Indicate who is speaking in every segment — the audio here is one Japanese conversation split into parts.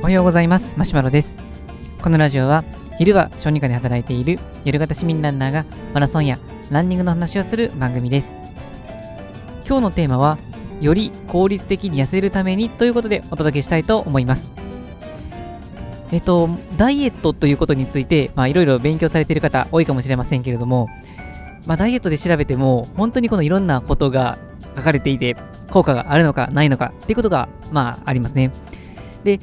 Speaker 1: おはようございます。マシュマロです。このラジオは昼は小児科で働いている夜型市民ランナーがマラソンやランニングの話をする番組です。今日のテーマはより効率的に痩せるためにということでお届けしたいと思います。えっと、ダイエットということについて、まあ、いろいろ勉強されている方多いかもしれませんけれども、まあ、ダイエットで調べても、本当にこのいろんなことが書かれていて、効果があるのかないのかっていうことが、まあ、ありますね。で、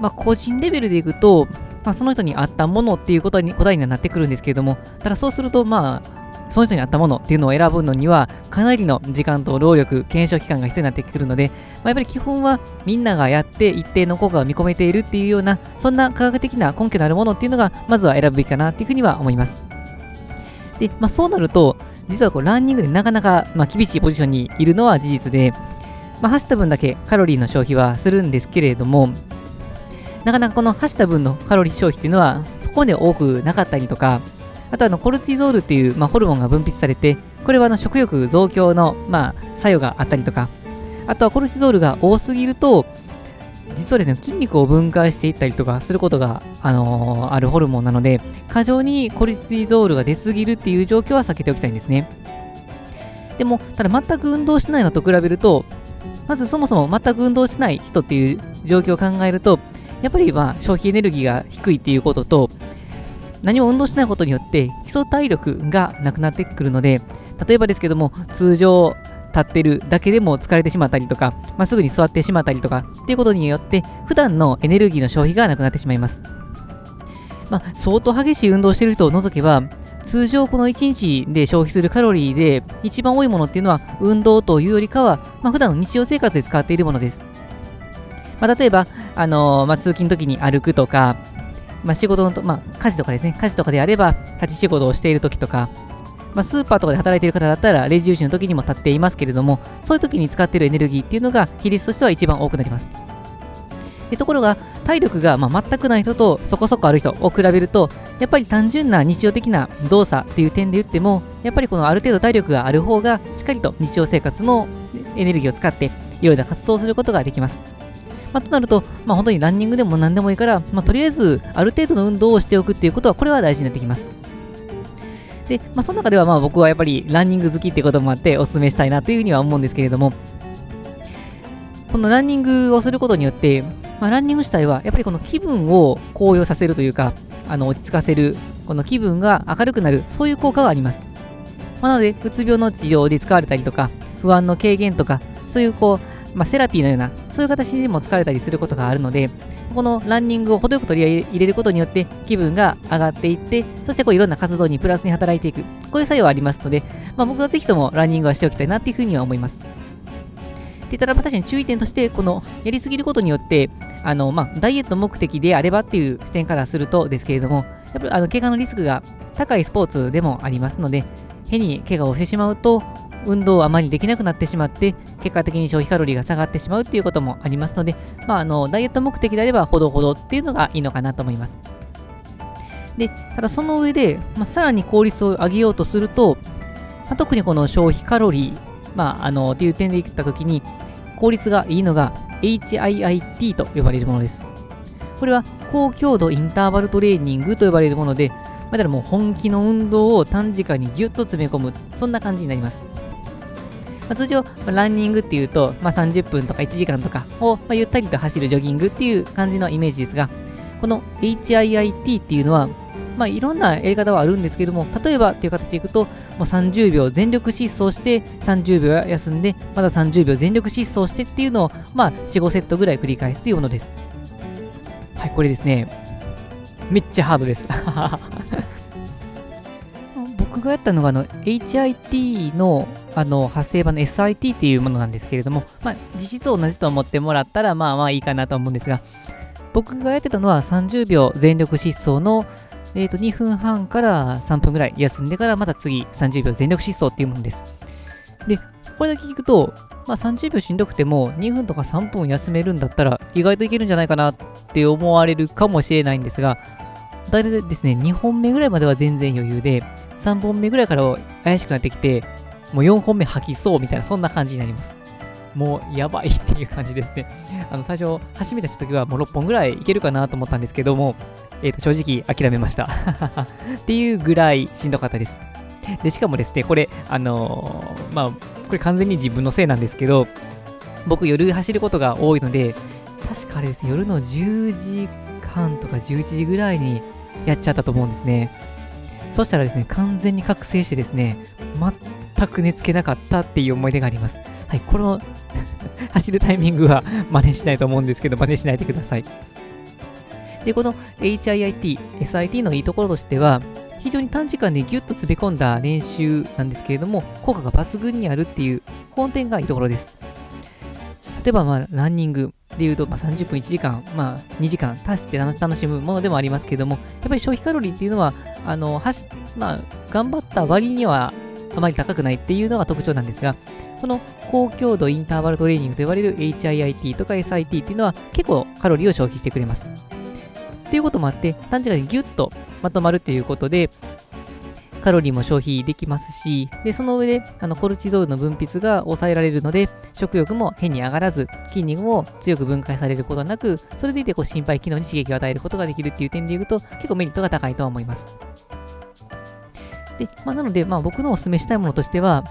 Speaker 1: まあ、個人レベルでいくと、まあ、その人に合ったものっていうことに答えにはなってくるんですけれども、ただそうすると、まあ、その人に合ったものっていうのを選ぶのには、かなりの時間と労力、検証期間が必要になってくるので、まあ、やっぱり基本はみんながやって一定の効果が見込めているっていうような、そんな科学的な根拠のあるものっていうのが、まずは選ぶべきかなっていうふうには思います。で、まあ、そうなると、実はこうランニングでなかなか、まあ、厳しいポジションにいるのは事実で、まあ、走った分だけカロリーの消費はするんですけれども、なかなかこの走った分のカロリー消費っていうのはそこで多くなかったりとか、あとあのコルチゾールっていう、まあ、ホルモンが分泌されて、これはあの食欲増強の、まあ、作用があったりとか、あとはコルチゾールが多すぎると、実はですね、筋肉を分解していったりとかすることが、あのー、あるホルモンなので、過剰にコルチゾールが出すぎるっていう状況は避けておきたいんですね。でも、ただ全く運動しないのと比べると、まずそもそも全く運動しない人っていう状況を考えると、やっぱりまあ消費エネルギーが低いっていうことと、何も運動しないことによって基礎体力がなくなってくるので、例えばですけども、通常立ってるだけでも疲れてしまったりとか、まあ、すぐに座ってしまったりとかっていうことによって、普段のエネルギーの消費がなくなってしまいます。まあ、相当激しい運動してる人を除けば、通常この1日で消費するカロリーで一番多いものっていうのは運動というよりかは、まあ、普段の日常生活で使っているものです。まあ、例えば、あのー、まあ、通勤の時に歩くとか、まあ、仕事のと、まあ、家事とかですね、家事とかであれば、立ち仕事をしている時とか、まあ、スーパーとかで働いている方だったら、レジ打ちの時にも立っていますけれども、そういう時に使っているエネルギーっていうのが、比率としては一番多くなります。でところが、体力がま全くない人とそこそこある人を比べると、やっぱり単純な日常的な動作っていう点で言っても、やっぱりこのある程度体力がある方が、しっかりと日常生活のエネルギーを使って、いろいろな活動をすることができます。まあ、となると、まあ、本当にランニングでも何でもいいから、まあ、とりあえずある程度の運動をしておくっていうことは、これは大事になってきます。で、まあ、その中ではまあ僕はやっぱりランニング好きってこともあってお勧めしたいなというふうには思うんですけれども、このランニングをすることによって、まあ、ランニング自体はやっぱりこの気分を高揚させるというか、あの落ち着かせる、この気分が明るくなる、そういう効果があります。まあ、なので、うつ病の治療で使われたりとか、不安の軽減とか、そういうこう、まあ、セラピーのような、そういう形でも使われたりすることがあるので、このランニングを程よく取り入れることによって気分が上がっていって、そしてこういろんな活動にプラスに働いていく、こういう作用はありますので、まあ、僕はぜひともランニングはしておきたいなっていうふうには思います。で、ただ確かに注意点として、このやりすぎることによって、あの、まあ、ダイエット目的であればっていう視点からするとですけれども、やっぱりあの怪我のリスクが高いスポーツでもありますので、変に怪我をしてしまうと、運動をあまりできなくなってしまって、結果的に消費カロリーが下がってしまうっていうこともありますので、まあ、あのダイエット目的であればほどほどっていうのがいいのかなと思います。で、ただその上で、まあ、さらに効率を上げようとすると、まあ、特にこの消費カロリー、まあ、あの、っていう点で言ったときに、効率がいいのが HIIT と呼ばれるものです。これは高強度インターバルトレーニングと呼ばれるもので、まだもう本気の運動を短時間にギュッと詰め込む、そんな感じになります。まあ、通常、ま、ランニングっていうと、まあ、30分とか1時間とかを、まあ、ゆったりと走るジョギングっていう感じのイメージですが、この HIIT っていうのは、まあ、いろんなやり方はあるんですけども、例えばっていう形でいくと、もう30秒全力疾走して、30秒休んで、まだ30秒全力疾走してっていうのを、まあ、4、5セットぐらい繰り返すというものです。はい、これですね。めっちゃハードです。僕がやったのが、あの、HIT のあの発生版の SIT っていうものなんですけれども、まあ、実質同じと思ってもらったら、まあまあいいかなと思うんですが、僕がやってたのは30秒全力疾走の、えー、と2分半から3分ぐらい休んでからまた次30秒全力疾走っていうものです。で、これだけ聞くと、まあ、30秒しんどくても2分とか3分休めるんだったら意外といけるんじゃないかなって思われるかもしれないんですが、大体ですね、2本目ぐらいまでは全然余裕で、3本目ぐらいから怪しくなってきて、もう4本目吐きそうみたいな、そんな感じになります。もうやばいっていう感じですね。あの、最初、始めた時はもう6本ぐらいいけるかなと思ったんですけども、えっ、ー、と、正直諦めました。っていうぐらいしんどかったです。で、しかもですね、これ、あのー、まあ、これ完全に自分のせいなんですけど、僕夜走ることが多いので、確かあれです、ね夜の10時半とか11時ぐらいにやっちゃったと思うんですね。そしたらですね、完全に覚醒してですね、全く寝つけなかったっていう思い出があります。はい、この 走るタイミングは真似しないと思うんですけど、真似しないでください。で、この HIIT、SIT のいいところとしては、非常に短時間でギュッと詰め込んだ練習なんですけれども、効果が抜群にあるっていう本点がいいところです。例えば、まあ、ランニングでいうと、まあ、30分1時間、まあ、2時間足して楽しむものでもありますけども、やっぱり消費カロリーっていうのは、あの、はし、まあ、頑張った割にはあまり高くないっていうのが特徴なんですが、この高強度インターバルトレーニングと言われる HIIT とか SIT っていうのは結構カロリーを消費してくれます。っていうこともあって、短時間にギュッとまとまるっていうことで、カロリーも消費できますし、で、その上で、あの、コルチゾールの分泌が抑えられるので、食欲も変に上がらず、筋肉も強く分解されることなく、それでいて、こう、心肺機能に刺激を与えることができるっていう点で言うと、結構メリットが高いとは思います。で、まあ、なので、まあ、僕のお勧めしたいものとしては、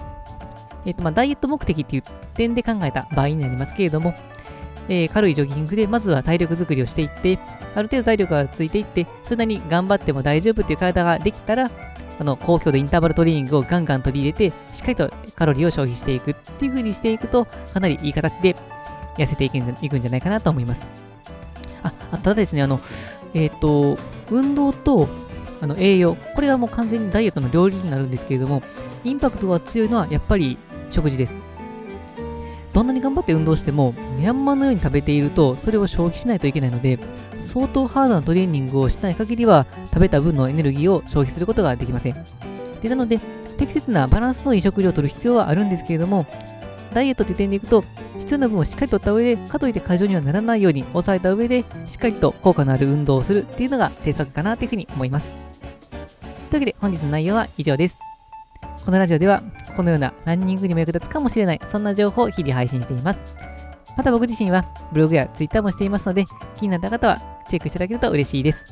Speaker 1: えっ、ー、と、まあ、ダイエット目的っていう点で考えた場合になりますけれども、えー、軽いジョギングで、まずは体力作りをしていって、ある程度体力がついていって、それなりに頑張っても大丈夫っていう体ができたら、あの、高強度インターバルトレーニングをガンガン取り入れて、しっかりとカロリーを消費していくっていう風にしていくと、かなりいい形で痩せていくんじゃないかなと思います。あ、あただですね、あの、えっ、ー、と、運動とあの栄養、これはもう完全にダイエットの料理になるんですけれども、インパクトが強いのはやっぱり食事です。どんなに頑張って運動しても、ミャンマーのように食べていると、それを消費しないといけないので、相当ハードなトレーニングをしない限りは、食べた分のエネルギーを消費することができません。でなので、適切なバランスのいい食事をとる必要はあるんですけれども、ダイエットという点でいくと、必要な分をしっかりとった上で、かといって過剰にはならないように抑えた上で、しっかりと効果のある運動をするっていうのが政策かなというふうに思います。というわけで本日の内容は以上です。このラジオでは、このようなランニングにも役立つかもしれない、そんな情報を日々配信しています。また僕自身はブログや Twitter もしていますので、気になった方はチェックしていただけると嬉しいです。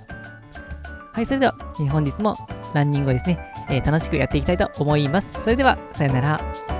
Speaker 1: はい、それでは、え本日もランニングをですね、えー、楽しくやっていきたいと思います。それでは、さよなら。